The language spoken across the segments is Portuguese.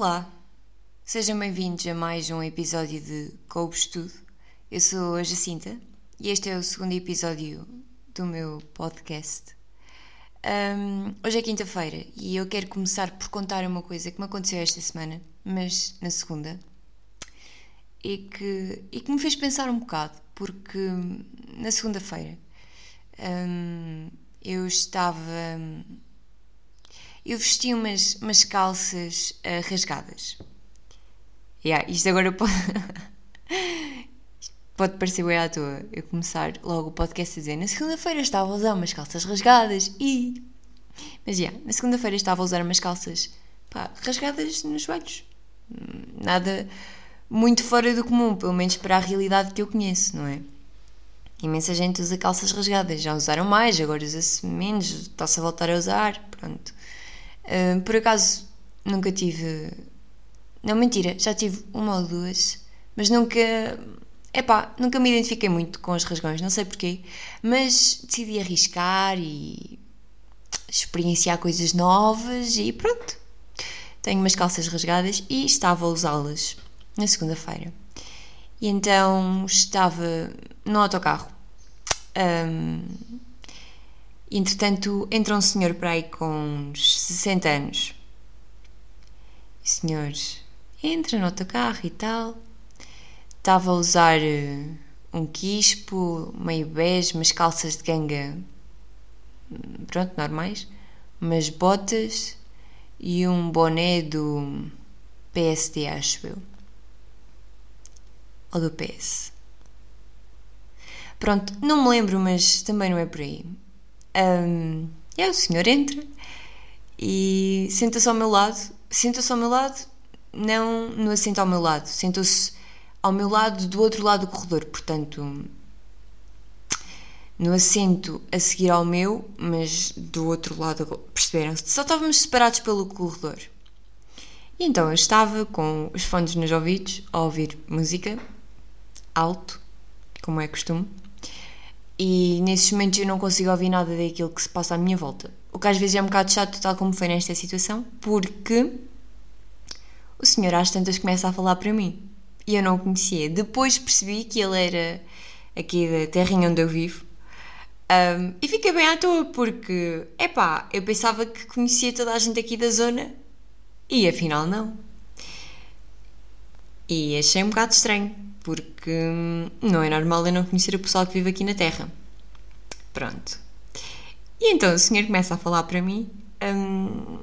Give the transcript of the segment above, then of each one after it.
Olá, sejam bem-vindos a mais um episódio de Coubes Tudo. Eu sou a Jacinta e este é o segundo episódio do meu podcast. Um, hoje é quinta-feira e eu quero começar por contar uma coisa que me aconteceu esta semana, mas na segunda, e que, e que me fez pensar um bocado, porque na segunda-feira um, eu estava eu vesti umas, umas calças uh, rasgadas. Yeah, isto agora pode. pode parecer bem à toa eu começar logo o podcast a dizer na segunda-feira estava a usar umas calças rasgadas e. Mas yeah, na segunda-feira estava a usar umas calças pá, rasgadas nos joelhos. Nada muito fora do comum, pelo menos para a realidade que eu conheço, não é? Imensa gente usa calças rasgadas, já usaram mais, agora usa-se menos, está-se a voltar a usar, pronto por acaso nunca tive. Não, mentira, já tive uma ou duas, mas nunca. Epá, nunca me identifiquei muito com os rasgões, não sei porquê, mas decidi arriscar e experienciar coisas novas e pronto. Tenho umas calças rasgadas e estava a usá-las na segunda-feira. E então estava no autocarro. Um, Entretanto, entra um senhor para aí com uns 60 anos. E senhor entra no autocarro e tal. Estava a usar eh, um quispo, meio bege, umas calças de ganga, pronto, normais, umas botas e um boné do PSD, acho eu. Ou do PS. Pronto, não me lembro, mas também não é por aí. Um, e aí o senhor entra e senta-se ao meu lado. Senta-se ao meu lado, não no assento ao meu lado, sentou-se ao meu lado do outro lado do corredor, portanto, no assento a seguir ao meu, mas do outro lado, perceberam? -se? Só estávamos separados pelo corredor. E então eu estava com os fones nos ouvidos a ouvir música alto, como é costume e nesses momentos eu não consigo ouvir nada daquilo que se passa à minha volta. O que às vezes é um bocado chato, tal como foi nesta situação, porque o senhor às tantas começa a falar para mim e eu não o conhecia. Depois percebi que ele era aqui da terrinha onde eu vivo um, e fiquei bem à toa porque, epá, eu pensava que conhecia toda a gente aqui da zona e afinal não. E achei um bocado estranho porque hum, não é normal eu não conhecer o pessoal que vive aqui na Terra. Pronto. E então o senhor começa a falar para mim hum,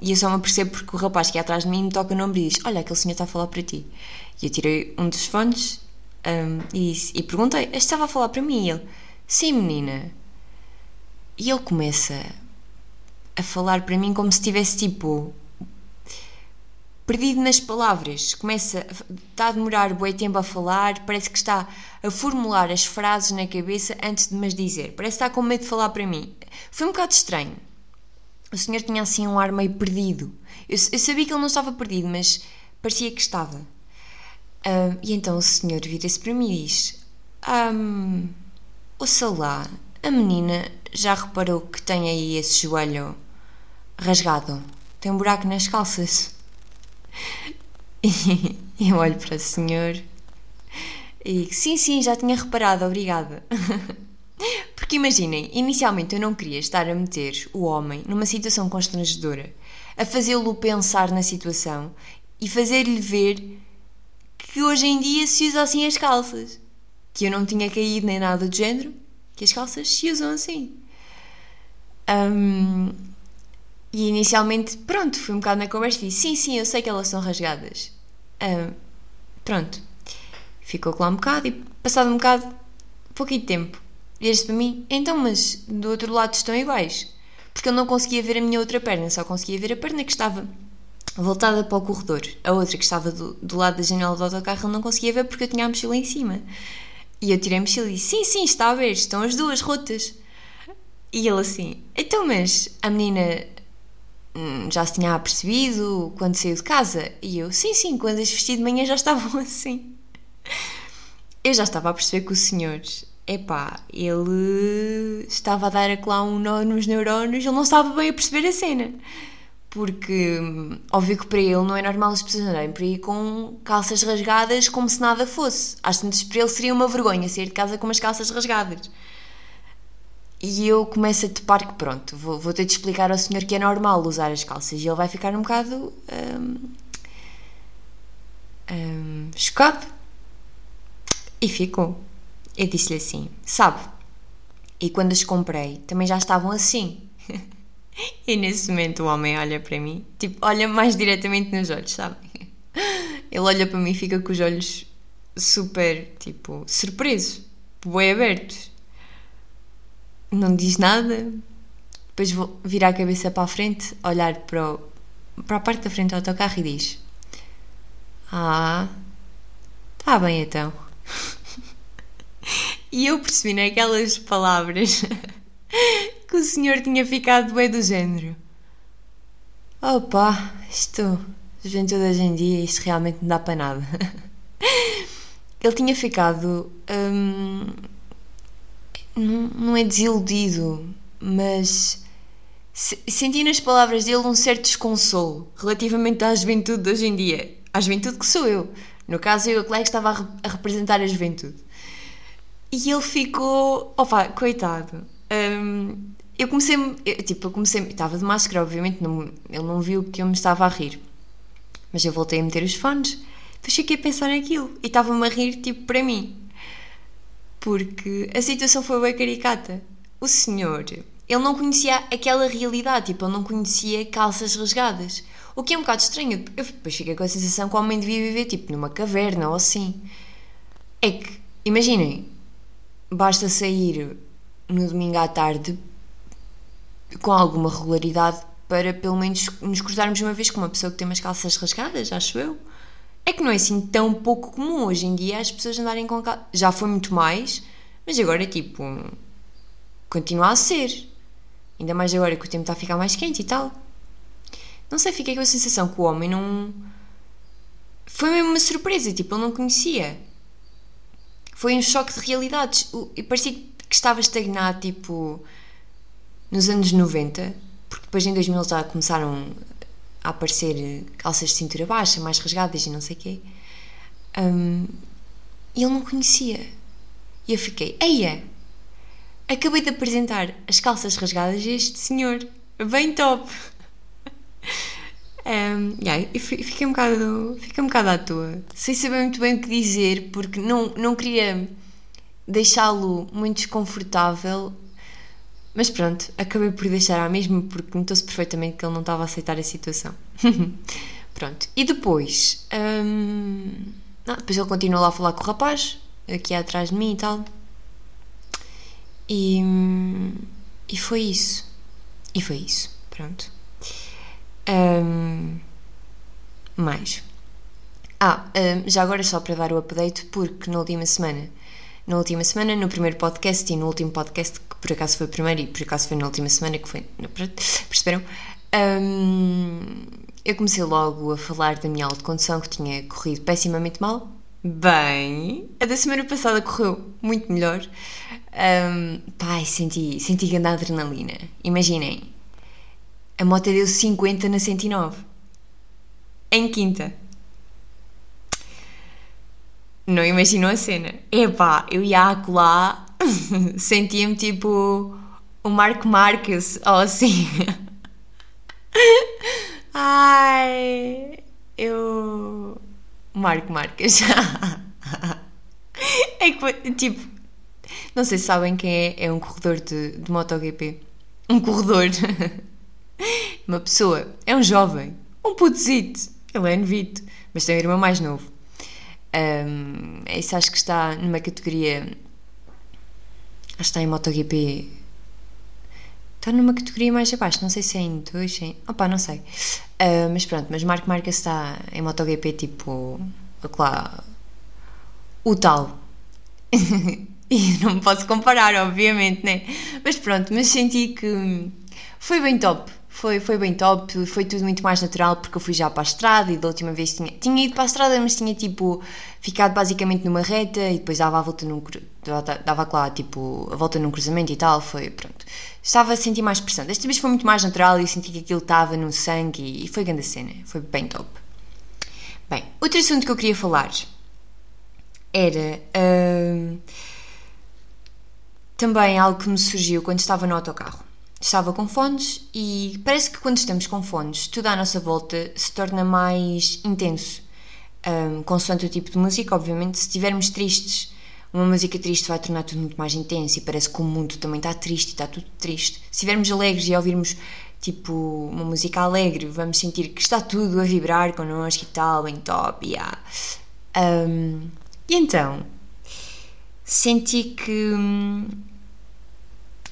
e eu só me apercebo porque o rapaz que é atrás de mim me toca o nome e diz: Olha, aquele senhor está a falar para ti. E eu tirei um dos fones um, e, e perguntei: Este estava a falar para mim? E ele: Sim, menina. E ele começa a falar para mim como se tivesse tipo perdido nas palavras, começa, está a demorar bom tempo a falar, parece que está a formular as frases na cabeça antes de me dizer, parece que está com medo de falar para mim. Foi um bocado estranho. O senhor tinha assim um ar meio perdido. Eu, eu sabia que ele não estava perdido, mas parecia que estava. Uh, e então o senhor vira-se para mim e diz: um, Ouça lá, a menina já reparou que tem aí esse joelho rasgado? Tem um buraco nas calças. E eu olho para o senhor e digo: Sim, sim, já tinha reparado, obrigada. Porque imaginem, inicialmente eu não queria estar a meter o homem numa situação constrangedora, a fazê-lo pensar na situação e fazer-lhe ver que hoje em dia se usa assim as calças. Que eu não tinha caído nem nada do género, que as calças se usam assim. Um, e inicialmente, pronto, fui um bocado na conversa e disse: Sim, sim, eu sei que elas são rasgadas. Pronto. Ficou lá um bocado e, passado um bocado, pouquinho tempo, vira-se para mim: Então, mas do outro lado estão iguais. Porque eu não conseguia ver a minha outra perna, só conseguia ver a perna que estava voltada para o corredor. A outra que estava do, do lado da janela do autocarro ele não conseguia ver porque eu tinha a mochila em cima. E eu tirei a mochila e disse: Sim, sim, está a ver, estão as duas rotas. E ele assim: Então, mas a menina Hum, já se tinha apercebido quando saiu de casa? E eu, sim, sim, quando as vesti de manhã já estavam assim. Eu já estava a perceber que o senhor, epá, ele estava a dar lá um nó nos neurónios, ele não estava bem a perceber a cena. Porque, hum, óbvio que para ele não é normal as pessoas andarem por aí com calças rasgadas como se nada fosse. Às tantas, para ele seria uma vergonha sair de casa com umas calças rasgadas. E eu começo a topar que pronto, vou, vou ter de explicar ao senhor que é normal usar as calças. E ele vai ficar um bocado. Hum, hum, chocado. E ficou. Eu disse-lhe assim: sabe? E quando as comprei, também já estavam assim. e nesse momento o homem olha para mim, tipo, olha mais diretamente nos olhos, sabe? Ele olha para mim e fica com os olhos super, tipo, surpresos, bem abertos. Não diz nada. Depois vou virar a cabeça para a frente, olhar para, o, para a parte da frente do autocarro e diz: Ah, está bem então. E eu percebi naquelas palavras que o senhor tinha ficado bem do género. Opa, isto, juventude hoje em dia, isto realmente não dá para nada. Ele tinha ficado. Hum, não, não é desiludido, mas senti nas palavras dele um certo desconsolo relativamente à juventude de hoje em dia. À juventude que sou eu. No caso, eu, o colega, estava a, representar a juventude. E ele ficou. Opa, coitado. Um, eu comecei. Eu, tipo, eu comecei. Estava de máscara, obviamente, não, ele não viu que eu me estava a rir. Mas eu voltei a meter os fones. Depois fiquei a pensar naquilo. E estava-me a rir, tipo, para mim. Porque a situação foi bem caricata. O senhor. Ele não conhecia aquela realidade. Tipo, ele não conhecia calças rasgadas. O que é um bocado estranho. Eu depois fiquei com a sensação que o homem devia viver, tipo, numa caverna ou assim. É que, imaginem, basta sair no domingo à tarde com alguma regularidade para pelo menos nos cruzarmos uma vez com uma pessoa que tem umas calças rasgadas, acho eu. É que não é assim tão pouco comum hoje em dia as pessoas andarem com calças. Já foi muito mais, mas agora é tipo. continua a ser. Ainda mais agora que o tempo está a ficar mais quente e tal. Não sei, fiquei com a sensação que o homem não. Foi mesmo uma surpresa, tipo, ele não conhecia. Foi um choque de realidades. E parecia que estava estagnado, tipo, nos anos 90, porque depois em 2000 já começaram a aparecer calças de cintura baixa, mais rasgadas e não sei o quê. Um, e ele não conhecia. E eu fiquei, eia! Acabei de apresentar as calças rasgadas a este senhor. Bem top! Um, yeah, fiquei um bocado fiquei um bocado à toa sem saber muito bem o que dizer porque não, não queria deixá-lo muito desconfortável mas pronto, acabei por deixar à mesma porque notou-se perfeitamente que ele não estava a aceitar a situação. Pronto, e depois um, não, depois ele continuou lá a falar com o rapaz aqui atrás de mim e tal. E, e foi isso. E foi isso, pronto. Um, mais. Ah, um, já agora só para dar o update, porque na última semana, na última semana, no primeiro podcast e no último podcast, que por acaso foi o primeiro e por acaso foi na última semana, que foi. Perceberam? Um, eu comecei logo a falar da minha aula de condução que tinha corrido pessimamente mal. Bem, a da semana passada correu muito melhor. Um, pai, senti, senti grande adrenalina. Imaginem, a moto deu 50 na 109. Em quinta. Não imaginou a cena. Epá, eu ia acolá, sentia-me tipo o Marco Marques, ou assim. Ai, eu. Marco Marques. é que, tipo, não sei se sabem quem é, é um corredor de, de MotoGP. Um corredor. Uma pessoa é um jovem, um putozito, ele é novito, mas tem um irmão mais novo. Um, isso acho que está numa categoria. Acho que está em MotoGP. Está numa categoria mais abaixo, não sei se é em 2, em... opa, não sei. Uh, mas pronto, mas Marco Marques está em MotoGP tipo. O tal. e não me posso comparar, obviamente, né? Mas pronto, mas senti que foi bem top foi, foi bem top, foi tudo muito mais natural porque eu fui já para a estrada e da última vez tinha, tinha ido para a estrada, mas tinha tipo ficado basicamente numa reta e depois dava a volta num dava lá tipo a volta num cruzamento e tal, foi pronto. Estava a sentir mais pressão. Desta vez foi muito mais natural e eu senti que aquilo estava no sangue e, e foi grande cena, foi bem top. Bem, outro assunto que eu queria falar era uh, também algo que me surgiu quando estava no autocarro. Estava com fones e parece que quando estamos com fones, tudo à nossa volta se torna mais intenso. Um, consoante o tipo de música, obviamente, se estivermos tristes, uma música triste vai tornar tudo muito mais intenso e parece que o mundo também está triste e está tudo triste. Se estivermos alegres e ouvirmos tipo uma música alegre, vamos sentir que está tudo a vibrar connosco e tal, bem top, yeah. Um, e então, senti que hum,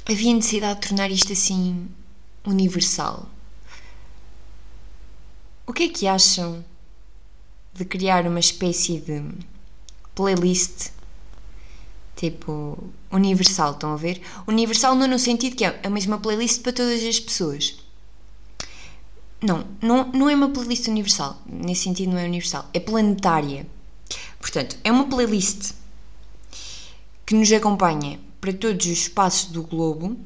havia necessidade de tornar isto assim universal. O que é que acham de criar uma espécie de playlist tipo universal, estão a ver? Universal não no sentido que é a mesma playlist para todas as pessoas. Não, não, não é uma playlist universal. Nesse sentido não é universal. É planetária. Portanto, é uma playlist que nos acompanha para todos os espaços do globo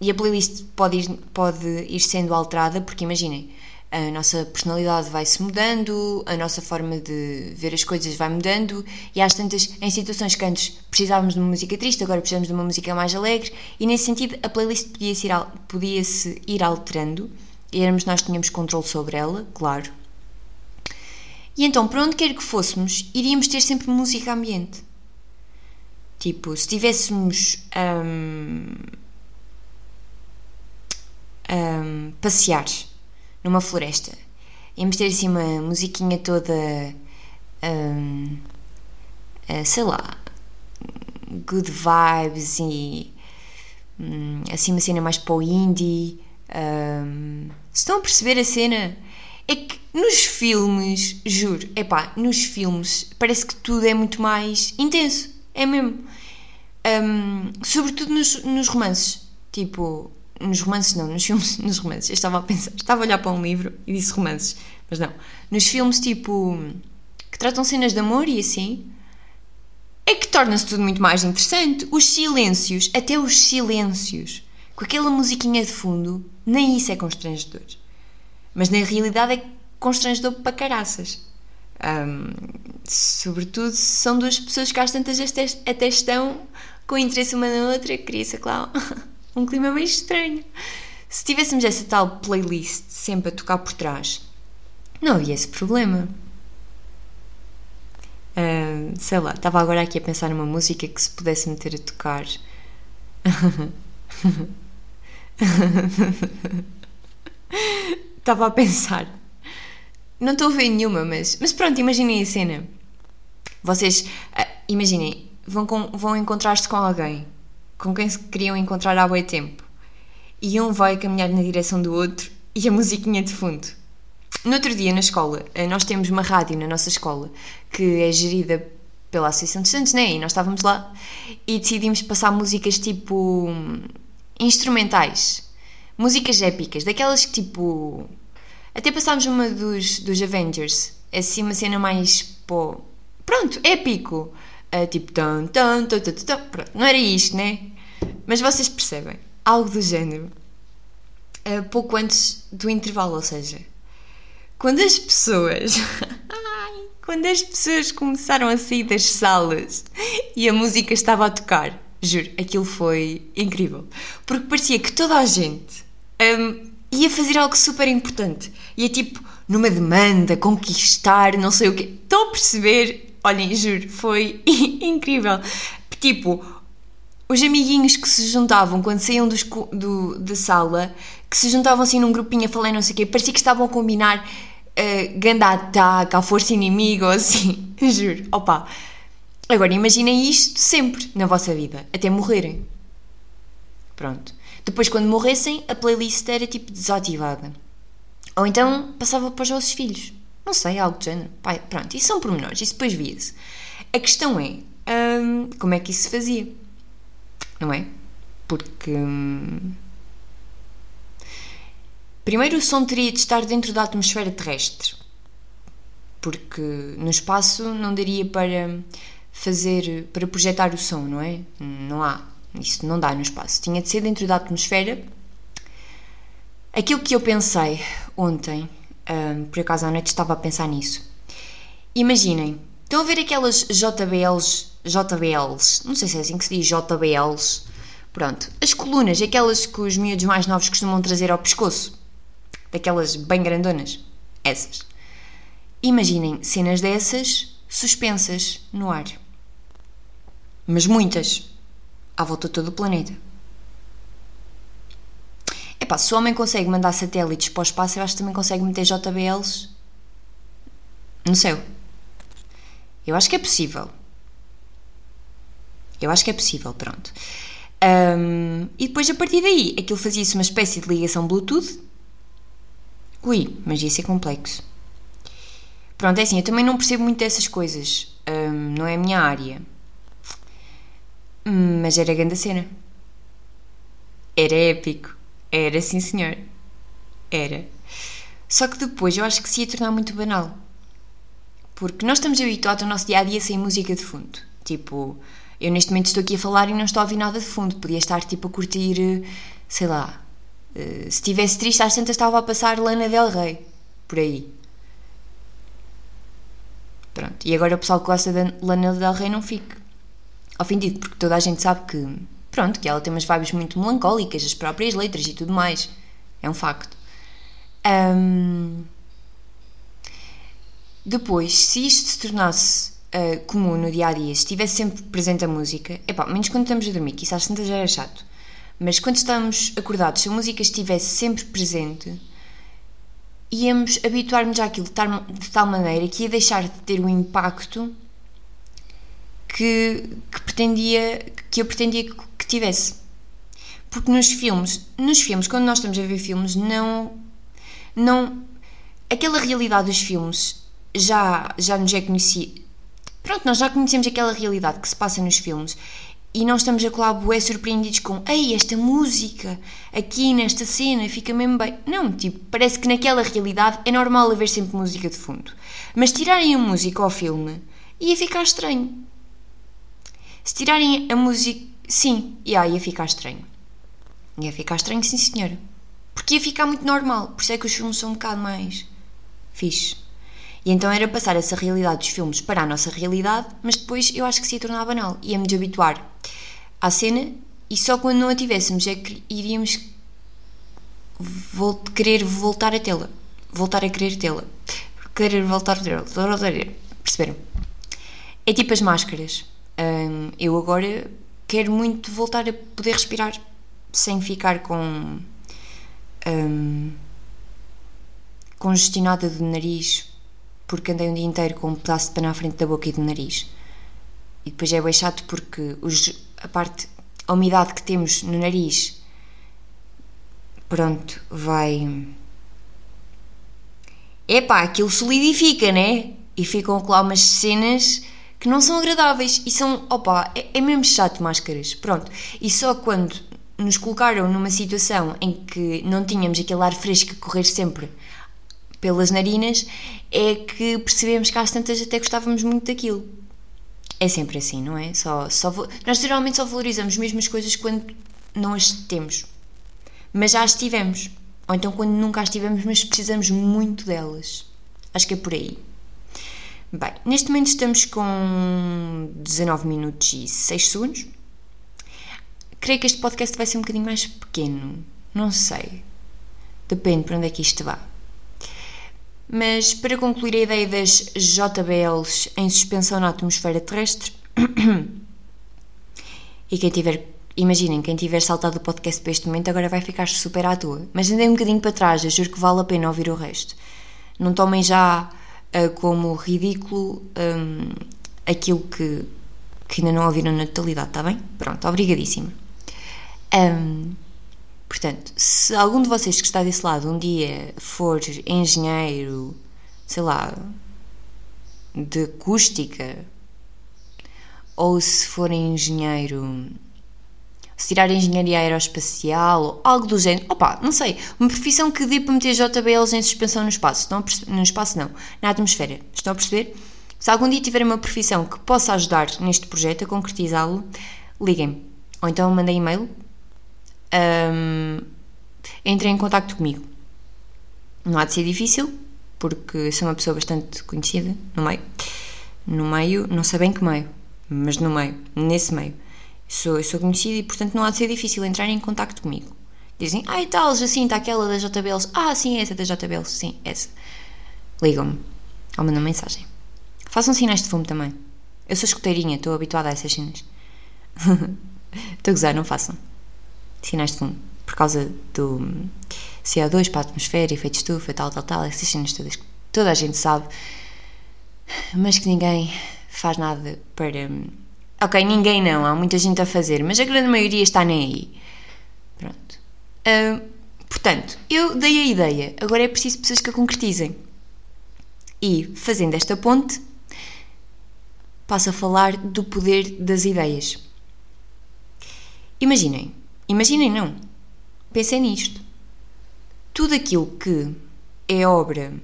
e a playlist pode ir, pode ir sendo alterada, porque imaginem, a nossa personalidade vai se mudando, a nossa forma de ver as coisas vai mudando, e às tantas, em situações que antes precisávamos de uma música triste, agora precisamos de uma música mais alegre, e nesse sentido a playlist podia-se ir, podia -se ir alterando, e éramos nós que tínhamos controle sobre ela, claro. E então, para onde quer que fôssemos, iríamos ter sempre música ambiente. Tipo, se tivéssemos um, um, passear numa floresta, íamos ter assim uma musiquinha toda, um, uh, sei lá, good vibes e um, assim uma cena mais para o indie. Um, estão a perceber a cena? É que nos filmes, juro, é pá, nos filmes parece que tudo é muito mais intenso. É mesmo. Um, sobretudo nos, nos romances. Tipo, nos romances não, nos filmes, nos romances. Eu estava a pensar, estava a olhar para um livro e disse romances, mas não. Nos filmes, tipo, que tratam cenas de amor e assim, é que torna-se tudo muito mais interessante. Os silêncios, até os silêncios, com aquela musiquinha de fundo, nem isso é constrangedor. Mas na realidade é constrangedor para caraças. Um, sobretudo se são duas pessoas que às tantas até estão com interesse uma na outra, cria-se, claro, um clima meio estranho. Se tivéssemos essa tal playlist sempre a tocar por trás, não havia esse problema. Uh, sei lá, estava agora aqui a pensar numa música que se pudesse meter a tocar. Estava a pensar. Não estou a ver nenhuma, mas, mas pronto, imaginem a cena. Vocês, uh, imaginem, vão, vão encontrar-se com alguém com quem se queriam encontrar há bem tempo e um vai caminhar na direção do outro e a musiquinha de fundo. No outro dia, na escola, eh, nós temos uma rádio na nossa escola que é gerida pela Associação de Estudantes, né? E nós estávamos lá e decidimos passar músicas tipo instrumentais, músicas épicas, daquelas que tipo. Até passámos uma dos, dos Avengers, assim, uma cena mais. Pô, pronto, épico. Uh, tipo, pronto, não era isto, né? Mas vocês percebem, algo do género. Uh, pouco antes do intervalo, ou seja, quando as pessoas. quando as pessoas começaram a sair das salas e a música estava a tocar, juro, aquilo foi incrível. Porque parecia que toda a gente um, ia fazer algo super importante. Ia tipo, numa demanda, conquistar, não sei o quê. Estão a perceber Olhem, juro, foi incrível. Tipo, os amiguinhos que se juntavam quando saíam dos, do, da sala, que se juntavam assim num grupinho a falar não sei o quê, parecia que estavam a combinar uh, ganda ataque, à força inimiga ou assim. Juro. Opa. Agora imaginem isto sempre na vossa vida, até morrerem. Pronto. Depois, quando morressem, a playlist era tipo desativada. Ou então passava para os vossos filhos. Não sei, algo do género. Pai, pronto, isso são pormenores, isso depois via-se. A questão é hum, como é que isso se fazia, não é? Porque hum, Primeiro, o som teria de estar dentro da atmosfera terrestre, porque no espaço não daria para fazer, para projetar o som, não é? Não há. Isso não dá no espaço. Tinha de ser dentro da atmosfera. Aquilo que eu pensei ontem, um, por acaso à noite estava a pensar nisso. Imaginem, estão a ver aquelas JBLs, JBLs, não sei se é assim que se diz JBLs, pronto, as colunas, aquelas que os miúdos mais novos costumam trazer ao pescoço, daquelas bem grandonas, essas. Imaginem cenas dessas suspensas no ar. Mas muitas, à volta de todo o planeta. Epá, se o homem consegue mandar satélites para o espaço, eu acho que também consegue meter JBLs no céu. Eu acho que é possível. Eu acho que é possível, pronto. Um, e depois, a partir daí, aquilo fazia-se uma espécie de ligação Bluetooth. Ui, mas ia ser complexo. Pronto, é assim, eu também não percebo muito dessas coisas. Um, não é a minha área. Mas era grande a cena. Era épico. Era, sim senhor. Era. Só que depois eu acho que se ia tornar muito banal. Porque nós estamos habituados ao nosso dia a dia sem música de fundo. Tipo, eu neste momento estou aqui a falar e não estou a ouvir nada de fundo. Podia estar tipo a curtir, sei lá. Eh, se estivesse triste, às tantas estava a passar Lana Del Rey. Por aí. Pronto. E agora o pessoal que gosta de Lana Del Rey não fica ofendido, porque toda a gente sabe que pronto, que ela tem umas vibes muito melancólicas, as próprias letras e tudo mais. É um facto. Um, depois, se isto se tornasse uh, comum no dia a dia, se estivesse sempre presente a música, epá, menos quando estamos a dormir, que isso às tantas era chato, mas quando estamos acordados, se a música estivesse sempre presente, íamos habituar-nos àquilo de tal maneira que ia deixar de ter o impacto que, que pretendia que eu pretendia que tivesse. Porque nos filmes, nos filmes, quando nós estamos a ver filmes, não. não aquela realidade dos filmes já, já nos é conhecida. Pronto, nós já conhecemos aquela realidade que se passa nos filmes e não estamos a colar bué surpreendidos com ei, esta música aqui nesta cena fica mesmo bem. Não, tipo, parece que naquela realidade é normal haver sempre música de fundo. Mas tirarem a música ao filme ia ficar estranho. Se tirarem a música Sim, yeah, ia ficar estranho. Ia ficar estranho, sim senhora. Porque ia ficar muito normal. Por isso é que os filmes são um bocado mais fixe. E então era passar essa realidade dos filmes para a nossa realidade, mas depois eu acho que se ia tornar banal. Íamos habituar à cena e só quando não a tivéssemos é que iríamos querer voltar a tê-la. Voltar a querer tê-la. Querer voltar a tê-la. Perceberam? É tipo as máscaras. Hum, eu agora quero muito voltar a poder respirar sem ficar com um, congestionada do nariz porque andei um dia inteiro com um pedaço de pano à frente da boca e do nariz e depois é bem chato porque os, a parte a umidade que temos no nariz pronto vai epá, aquilo solidifica, né? E ficam lá umas cenas que não são agradáveis e são, opa, é, é mesmo chato máscaras, pronto. E só quando nos colocaram numa situação em que não tínhamos aquele ar fresco a correr sempre pelas narinas, é que percebemos que às tantas até gostávamos muito daquilo. É sempre assim, não é? Só, só, nós geralmente só valorizamos mesmo as coisas quando não as temos. Mas já as tivemos. Ou então quando nunca as tivemos, mas precisamos muito delas. Acho que é por aí. Bem, neste momento estamos com 19 minutos e 6 segundos. Creio que este podcast vai ser um bocadinho mais pequeno. Não sei. Depende para onde é que isto vá. Mas para concluir a ideia das JBLs em suspensão na atmosfera terrestre, e quem tiver, imaginem, quem tiver saltado o podcast para este momento agora vai ficar super à toa. Mas andei um bocadinho para trás, eu juro que vale a pena ouvir o resto. Não tomem já como ridículo um, aquilo que, que ainda não ouviram na totalidade, está bem? Pronto, obrigadíssima. Um, portanto, se algum de vocês que está desse lado um dia for engenheiro, sei lá, de acústica, ou se for engenheiro, se tirar engenharia aeroespacial ou algo do género. Opa, não sei. Uma profissão que dê para meter JBLs em suspensão no espaço. Estão no espaço, não. Na atmosfera. Estão a perceber? Se algum dia tiver uma profissão que possa ajudar neste projeto a concretizá-lo, liguem-me. Ou então mandem e-mail. Um, entrem em contato comigo. Não há de ser difícil, porque sou uma pessoa bastante conhecida no meio. No meio, não sei bem que meio, mas no meio, nesse meio. Sou, sou conhecida e, portanto, não há de ser difícil entrar em contato comigo. Dizem, ai ah, tal, Jacinta, aquela da JBLs. Ah, sim, essa da JBLs, sim, essa. Ligam-me ou mandam mensagem. Façam sinais de fumo também. Eu sou escuteirinha, estou habituada a essas cenas. estou a gozar, não façam. Sinais de fumo. Por causa do CO2 para a atmosfera, efeito estufa, tal, tal, tal, essas cenas todas que toda a gente sabe, mas que ninguém faz nada para Ok, ninguém não, há muita gente a fazer, mas a grande maioria está nem aí. Pronto. Uh, portanto, eu dei a ideia, agora é preciso pessoas que a concretizem. E, fazendo esta ponte, passo a falar do poder das ideias. Imaginem, imaginem não, pensem nisto. Tudo aquilo que é obra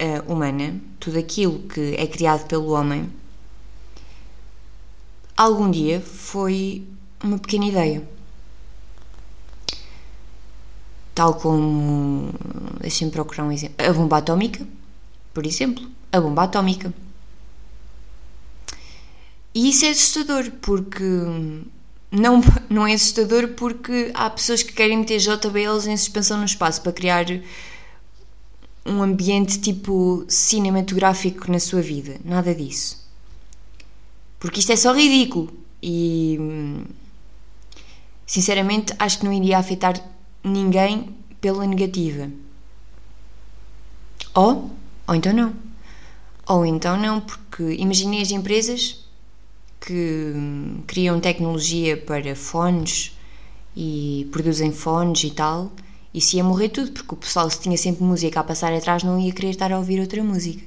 uh, humana, tudo aquilo que é criado pelo homem, algum dia foi uma pequena ideia. Tal como, deixem-me procurar um exemplo, a bomba atómica, por exemplo, a bomba atómica. E isso é assustador, porque não, não é assustador porque há pessoas que querem meter JBLs em suspensão no espaço para criar um ambiente tipo cinematográfico na sua vida. Nada disso. Porque isto é só ridículo. E sinceramente acho que não iria afetar ninguém pela negativa. Ou, ou então não. Ou então não, porque imaginei as empresas que criam tecnologia para fones e produzem fones e tal, e se ia morrer tudo, porque o pessoal, se tinha sempre música a passar atrás, não ia querer estar a ouvir outra música.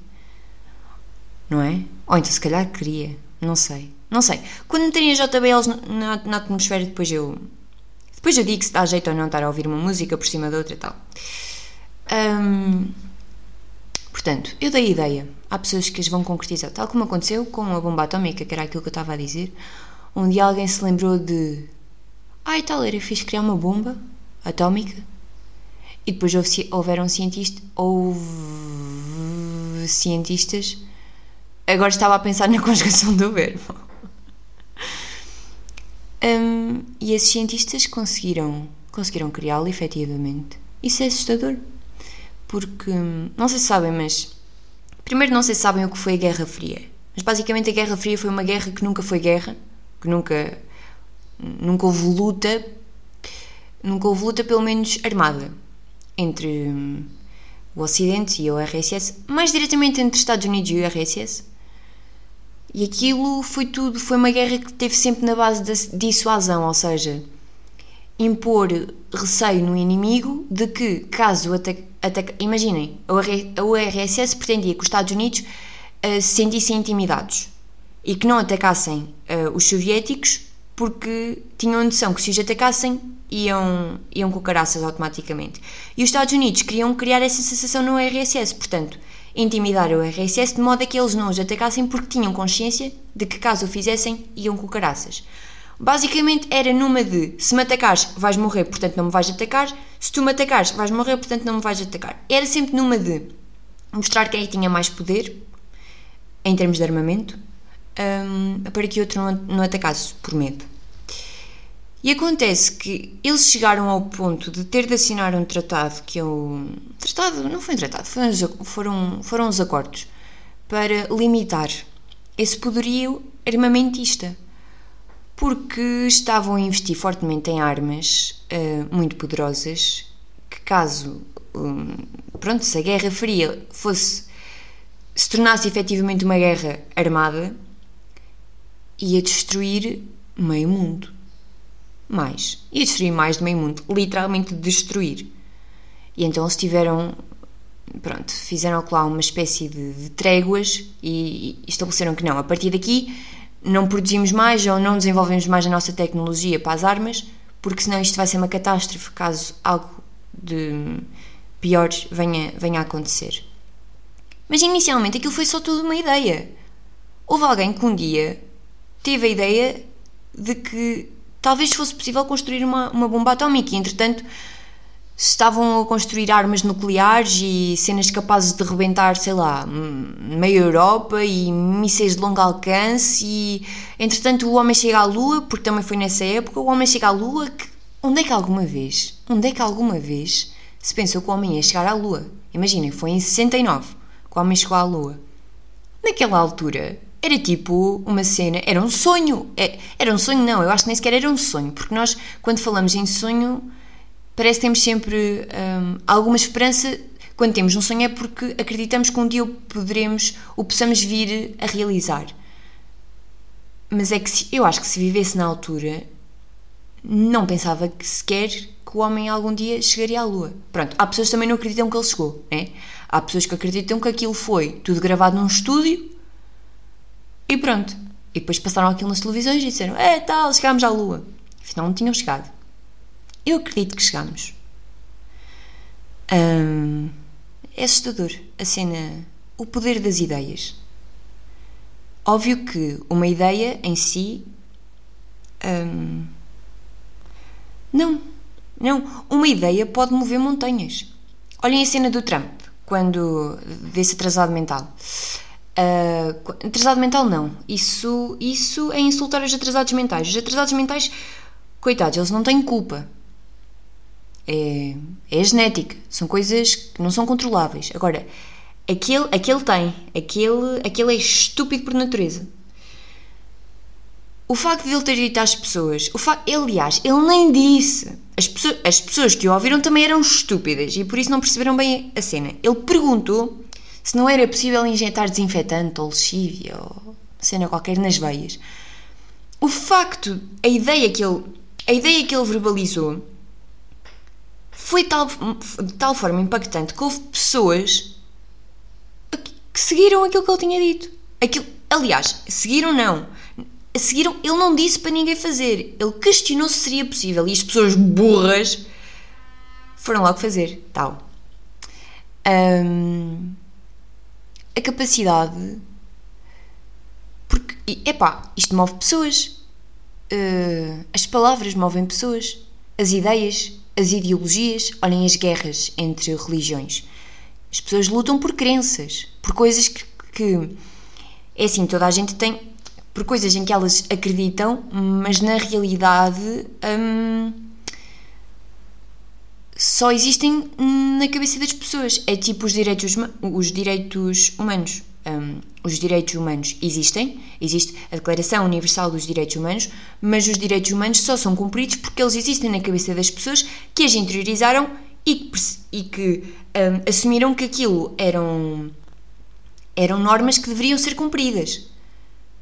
Não é? Ou então, se calhar, queria. Não sei. Não sei. Quando meterem as JBLs na, na atmosfera, depois eu. Depois eu digo se dá jeito ou não estar a ouvir uma música por cima da outra e tal. Portanto, eu dei ideia. Há pessoas que as vão concretizar. Tal como aconteceu com a bomba atómica, que era aquilo que eu estava a dizer. Dia alguém se lembrou de. E tal, era fixe criar uma bomba atómica. E depois houve, houveram cientistas. Houve cientistas Agora estava a pensar na conjugação do verbo. Um, e esses cientistas conseguiram, conseguiram criá-lo efetivamente. Isso é assustador. Porque, não sei se sabem, mas. Primeiro, não sei se sabem o que foi a Guerra Fria. Mas basicamente a Guerra Fria foi uma guerra que nunca foi guerra, que nunca. Nunca houve luta. Nunca houve luta, pelo menos armada, entre hum, o Ocidente e a URSS, mais diretamente entre Estados Unidos e a URSS, e aquilo foi tudo, foi uma guerra que teve sempre na base da dissuasão, ou seja, impor receio no inimigo de que, caso ataque. imaginem, a URSS pretendia que os Estados Unidos uh, se sentissem intimidados e que não atacassem uh, os soviéticos porque tinham noção que se os atacassem iam, iam com caraças automaticamente. E os Estados Unidos queriam criar essa sensação no URSS, portanto, intimidar o RSS de modo a que eles não os atacassem porque tinham consciência de que caso o fizessem iam com caraças. Basicamente era numa de se me atacares vais morrer, portanto não me vais atacar, se tu me atacares vais morrer, portanto não me vais atacar. Era sempre numa de mostrar quem tinha mais poder em termos de armamento um, para que outro não, não atacasse por medo. E acontece que eles chegaram ao ponto de ter de assinar um tratado que é o. Tratado, não foi um tratado, foram, foram os acordos para limitar esse poderio armamentista. Porque estavam a investir fortemente em armas uh, muito poderosas que, caso. Um, pronto, se a Guerra Fria fosse. se tornasse efetivamente uma guerra armada, ia destruir meio mundo mais. Ia destruir mais de meio mundo. Literalmente destruir. E então eles tiveram. Pronto, fizeram lá uma espécie de, de tréguas e, e estabeleceram que não, a partir daqui não produzimos mais ou não desenvolvemos mais a nossa tecnologia para as armas porque senão isto vai ser uma catástrofe caso algo de pior venha, venha a acontecer. Mas inicialmente aquilo foi só tudo uma ideia. Houve alguém que um dia teve a ideia de que talvez fosse possível construir uma, uma bomba atómica e, entretanto, estavam a construir armas nucleares e cenas capazes de rebentar, sei lá, meia Europa e mísseis de longo alcance e entretanto o homem chega à Lua, porque também foi nessa época, o homem chega à Lua, que, onde é que alguma vez, onde é que alguma vez se pensou que o homem ia chegar à Lua? Imaginem, foi em 69 que o homem chegou à Lua. Naquela altura, era tipo uma cena, era um sonho. É, era um sonho, não, eu acho que nem sequer era um sonho, porque nós, quando falamos em sonho, parece que temos sempre hum, alguma esperança. Quando temos um sonho é porque acreditamos que um dia o poderemos, o possamos vir a realizar. Mas é que se, eu acho que se vivesse na altura, não pensava que sequer que o homem algum dia chegaria à Lua. Pronto, há pessoas que também não acreditam que ele chegou, né? Há pessoas que acreditam que aquilo foi tudo gravado num estúdio e pronto. E depois passaram aquilo nas televisões e disseram: É tal, chegámos à Lua. Afinal, não tinham chegado. Eu acredito que chegamos. Hum, é assustador a cena, o poder das ideias. Óbvio que uma ideia em si. Hum, não, não. Uma ideia pode mover montanhas. Olhem a cena do Trump, quando. desse atrasado mental. Uh, atrasado mental não. Isso, isso é insultar os atrasados mentais. Os atrasados mentais, coitados, eles não têm culpa é, é genética, são coisas que não são controláveis. Agora, aquele, aquele tem, aquele, aquele é estúpido por natureza. O facto de ele ter dito às pessoas, o facto, aliás, ele nem disse. As pessoas, as pessoas que o ouviram também eram estúpidas e por isso não perceberam bem a cena. Ele perguntou se não era possível injetar desinfetante ou lexívia ou cena qualquer nas veias. O facto, a ideia que ele, a ideia que ele verbalizou foi tal, de tal forma impactante que houve pessoas que seguiram aquilo que ele tinha dito. Aquilo, aliás, seguiram não. Seguiram, ele não disse para ninguém fazer. Ele questionou se seria possível. E as pessoas burras foram logo fazer. Tal. Um, a capacidade. Porque, epá, isto move pessoas. Uh, as palavras movem pessoas. As ideias as ideologias, olhem as guerras entre religiões. As pessoas lutam por crenças, por coisas que, que é assim, toda a gente tem por coisas em que elas acreditam, mas na realidade hum, só existem na cabeça das pessoas. É tipo os direitos, os direitos humanos um, os direitos humanos existem, existe a Declaração Universal dos Direitos Humanos, mas os direitos humanos só são cumpridos porque eles existem na cabeça das pessoas que as interiorizaram e que, e que um, assumiram que aquilo eram, eram normas que deveriam ser cumpridas.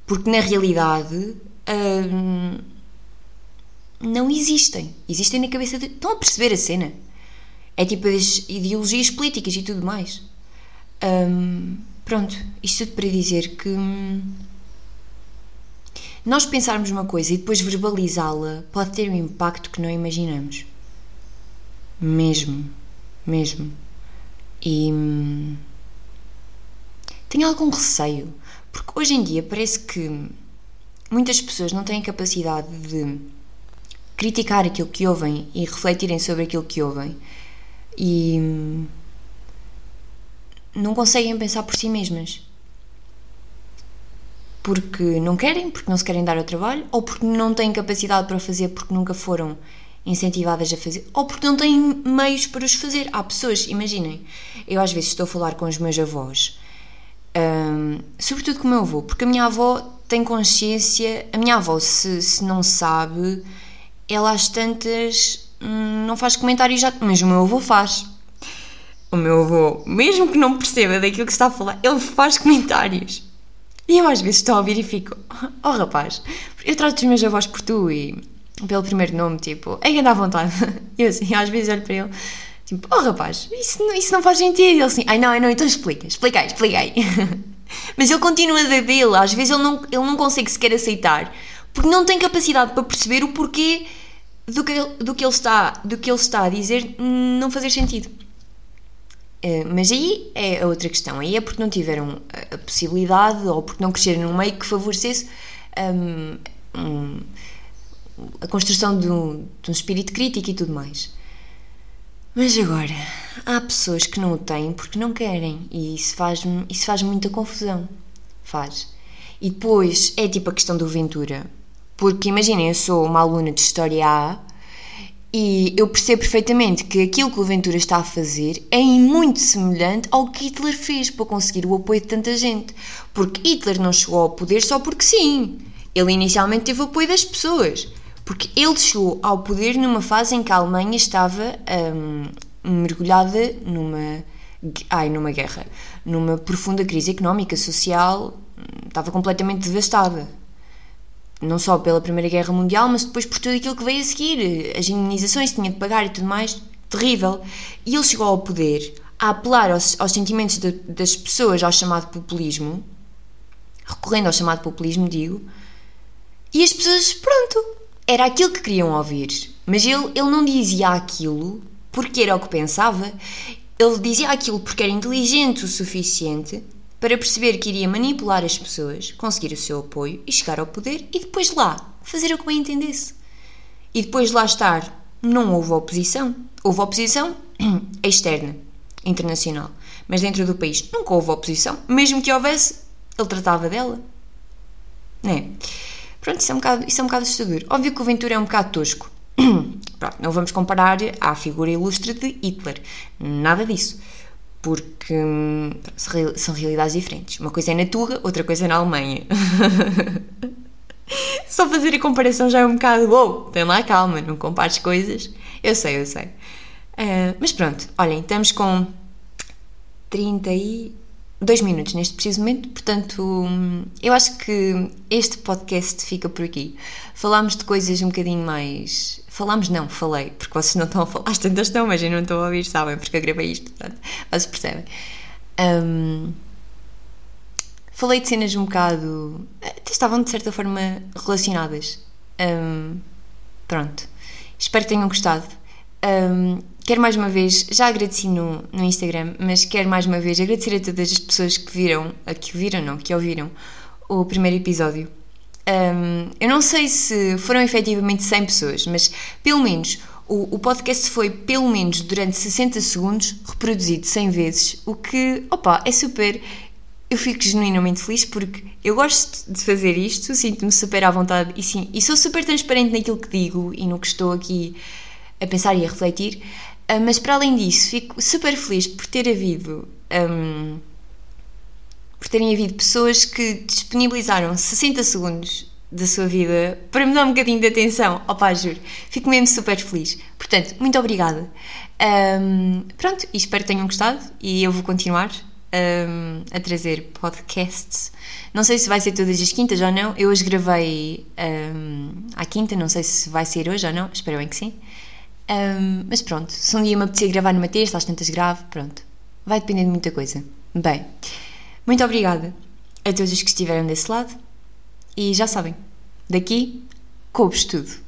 Porque na realidade um, não existem. Existem na cabeça de. Estão a perceber a cena? É tipo as ideologias políticas e tudo mais. Um, Pronto, isto tudo para dizer que hum, nós pensarmos uma coisa e depois verbalizá-la pode ter um impacto que não imaginamos. Mesmo, mesmo. E hum, tenho algum receio, porque hoje em dia parece que muitas pessoas não têm capacidade de criticar aquilo que ouvem e refletirem sobre aquilo que ouvem. E hum, não conseguem pensar por si mesmas. Porque não querem, porque não se querem dar ao trabalho, ou porque não têm capacidade para fazer porque nunca foram incentivadas a fazer, ou porque não têm meios para os fazer. Há pessoas, imaginem, eu às vezes estou a falar com os meus avós, um, sobretudo com o meu avô, porque a minha avó tem consciência, a minha avó, se, se não sabe, ela às tantas hum, não faz comentários já, mas o meu avô faz o meu avô, mesmo que não perceba daquilo que está a falar, ele faz comentários. E eu às vezes estou a ouvir e fico, oh rapaz, eu trato os meus avós por tu e pelo primeiro nome, tipo, é que anda à vontade. Eu assim, às vezes olho para ele, tipo, oh rapaz, isso, isso não faz sentido. Ele assim, ai não, ai não, então explica, expliquei, expliquei. Mas ele continua a dele, às vezes ele não, ele não consegue sequer aceitar, porque não tem capacidade para perceber o porquê do que, do que, ele, está, do que ele está a dizer não fazer sentido. Uh, mas aí é a outra questão. Aí é porque não tiveram a, possibilidade ou porque não cresceram num meio que favorecesse um, um, a construção de um, de um espírito crítico e tudo mais. Mas agora, há pessoas que não o têm porque não querem e isso faz, isso faz muita confusão. Faz. E depois é tipo a questão do Ventura. Porque imaginem, eu sou uma aluna de História A e eu percebo perfeitamente que aquilo que o Ventura está a fazer é muito semelhante ao que Hitler fez para conseguir o apoio de tanta gente. Porque Hitler não chegou ao poder só porque sim. Ele inicialmente teve o apoio das pessoas. Porque ele chegou ao poder numa fase em que a Alemanha estava hum, mergulhada numa, ai, numa guerra, numa profunda crise económica, social, hum, estava completamente devastada. Não só pela Primeira Guerra Mundial, mas depois por tudo aquilo que veio a seguir, as indenizações que tinha de pagar e tudo mais, terrível. E ele chegou ao poder a apelar aos, aos sentimentos de, das pessoas, ao chamado populismo, recorrendo ao chamado populismo, digo, e as pessoas, pronto, era aquilo que queriam ouvir. Mas ele, ele não dizia aquilo porque era o que pensava, ele dizia aquilo porque era inteligente o suficiente para perceber que iria manipular as pessoas, conseguir o seu apoio e chegar ao poder e depois lá fazer o que bem entendesse. E depois de lá estar, não houve oposição. Houve oposição externa, internacional. Mas dentro do país nunca houve oposição. Mesmo que houvesse, ele tratava dela. Não é? Pronto, isso é um bocado, isso é um bocado assustador. Óbvio que o Ventura é um bocado tosco. Pronto, não vamos comparar à figura ilustre de Hitler. Nada disso. Porque hum, são realidades diferentes. Uma coisa é na Tuga, outra coisa é na Alemanha. Só fazer a comparação já é um bocado. Uou, tem lá calma, não compares coisas. Eu sei, eu sei. Uh, mas pronto, olhem, estamos com 30 e dois minutos neste preciso momento, portanto, eu acho que este podcast fica por aqui. Falámos de coisas um bocadinho mais. Falámos, não, falei, porque vocês não estão a falar, as tantas estão, mas eu não estou a ouvir, sabem, porque eu gravei isto, portanto, vocês percebem. Um, falei de cenas um bocado. estavam de certa forma relacionadas. Um, pronto. Espero que tenham gostado. Um, quero mais uma vez, já agradeci no, no Instagram, mas quero mais uma vez agradecer a todas as pessoas que viram, a que viram, não, que ouviram o primeiro episódio. Um, eu não sei se foram efetivamente 100 pessoas, mas pelo menos o, o, podcast foi pelo menos durante 60 segundos reproduzido 100 vezes, o que, opa, é super. Eu fico genuinamente feliz porque eu gosto de fazer isto, sinto-me super à vontade e sim, e sou super transparente naquilo que digo e no que estou aqui a pensar e a refletir. Uh, mas para além disso, fico super feliz por ter havido. Um, por terem havido pessoas que disponibilizaram 60 segundos da sua vida para me dar um bocadinho de atenção. Opá, juro. Fico mesmo super feliz. Portanto, muito obrigada. Um, pronto, espero que tenham gostado e eu vou continuar um, a trazer podcasts. Não sei se vai ser todas as quintas ou não. Eu hoje gravei um, à quinta, não sei se vai ser hoje ou não. Espero bem que sim. Um, mas pronto, se um dia me apetecer gravar numa terça, às tantas grave, pronto. Vai depender de muita coisa. Bem, muito obrigada a todos os que estiveram desse lado. E já sabem, daqui coube tudo.